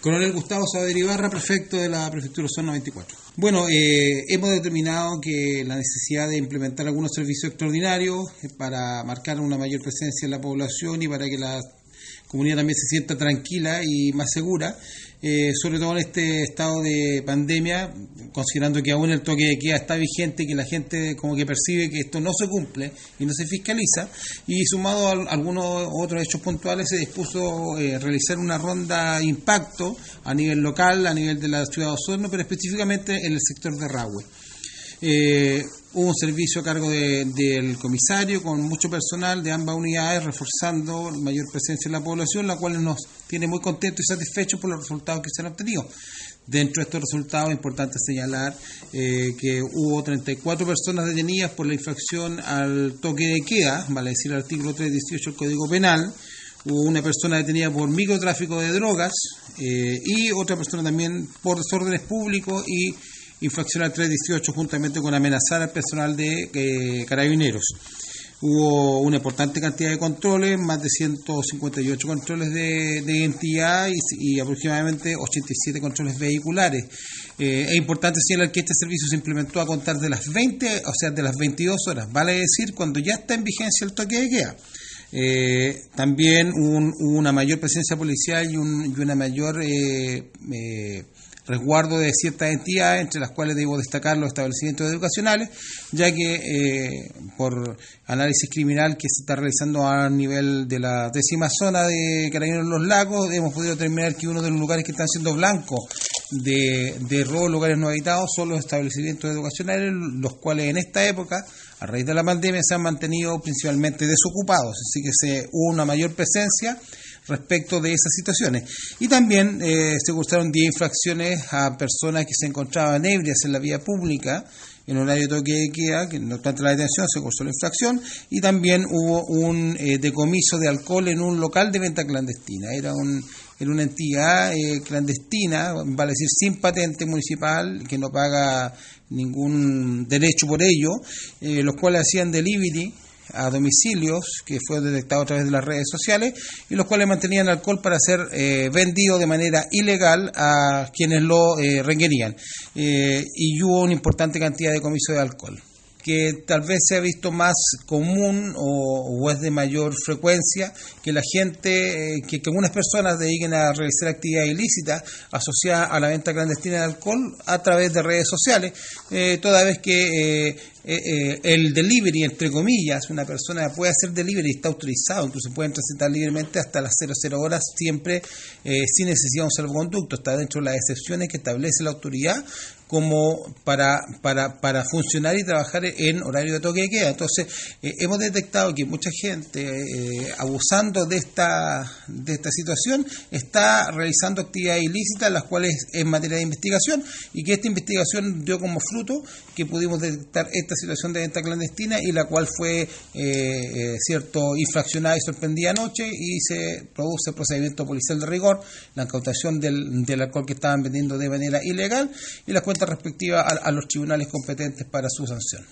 Coronel Gustavo Saber Ibarra, prefecto de la Prefectura Zona 94. Bueno, eh, hemos determinado que la necesidad de implementar algunos servicios extraordinarios eh, para marcar una mayor presencia en la población y para que la comunidad también se sienta tranquila y más segura, eh, sobre todo en este estado de pandemia, considerando que aún el toque de queda está vigente y que la gente como que percibe que esto no se cumple y no se fiscaliza, y sumado a algunos otros hechos puntuales se dispuso eh, realizar una ronda impacto a nivel local, a nivel de la ciudad de Osorno, pero específicamente en el sector de Rahue. Eh, hubo un servicio a cargo del comisario con mucho personal de ambas unidades, reforzando mayor presencia en la población, la cual nos tiene muy contentos y satisfechos por los resultados que se han obtenido. Dentro de estos resultados es importante señalar eh, que hubo 34 personas detenidas por la infracción al toque de queda, vale decir el artículo 318 del Código Penal, hubo una persona detenida por microtráfico de drogas eh, y otra persona también por desórdenes públicos y infracción al 318 juntamente con amenazar al personal de eh, carabineros. Hubo una importante cantidad de controles, más de 158 controles de, identidad y, aproximadamente 87 controles vehiculares. Eh, es importante señalar que este servicio se implementó a contar de las 20, o sea, de las 22 horas, vale decir, cuando ya está en vigencia el toque de queda. Eh, también hubo, una mayor presencia policial y, una mayor resguardo de ciertas entidades, entre las cuales debo destacar los establecimientos educacionales, ya que eh, por análisis criminal que se está realizando a nivel de la décima zona de Carabineros Los Lagos, hemos podido determinar que uno de los lugares que están siendo blancos de, de robo lugares no habitados son los establecimientos educacionales, los cuales en esta época, a raíz de la pandemia, se han mantenido principalmente desocupados, así que se, hubo una mayor presencia respecto de esas situaciones. Y también eh, se cursaron 10 infracciones a personas que se encontraban ebrias en la vía pública en horario de toque de queda, que no obstante la detención se cursó la infracción, y también hubo un eh, decomiso de alcohol en un local de venta clandestina. Era un era una entidad eh, clandestina, vale decir, sin patente municipal, que no paga ningún derecho por ello, los cuales hacían delivery a domicilios que fue detectado a través de las redes sociales y los cuales mantenían alcohol para ser eh, vendido de manera ilegal a quienes lo eh, requerían eh, y hubo una importante cantidad de comiso de alcohol que tal vez se ha visto más común o, es de mayor frecuencia que la gente, que, algunas personas dediquen a realizar actividades ilícitas asociadas a la venta clandestina de alcohol a través de redes sociales, toda vez que el delivery, entre comillas, una persona puede hacer delivery, está autorizado, incluso pueden transitar libremente hasta las 00 horas, siempre sin necesidad de un salvoconducto, está dentro de las excepciones que establece la autoridad como para, para, para funcionar y trabajar en horario de toque de queda. Entonces, eh, hemos detectado que mucha gente, eh, abusando de esta, de esta situación, está realizando actividades ilícitas, las cuales en materia de investigación, y que esta investigación dio como fruto que pudimos detectar esta situación de venta clandestina y la cual fue, eh, cierto, infraccionada y sorprendida anoche y se produce procedimiento policial de rigor, la incautación del, del alcohol que estaban vendiendo de manera ilegal y las cuentas respectiva a, a los tribunales competentes para su sanción.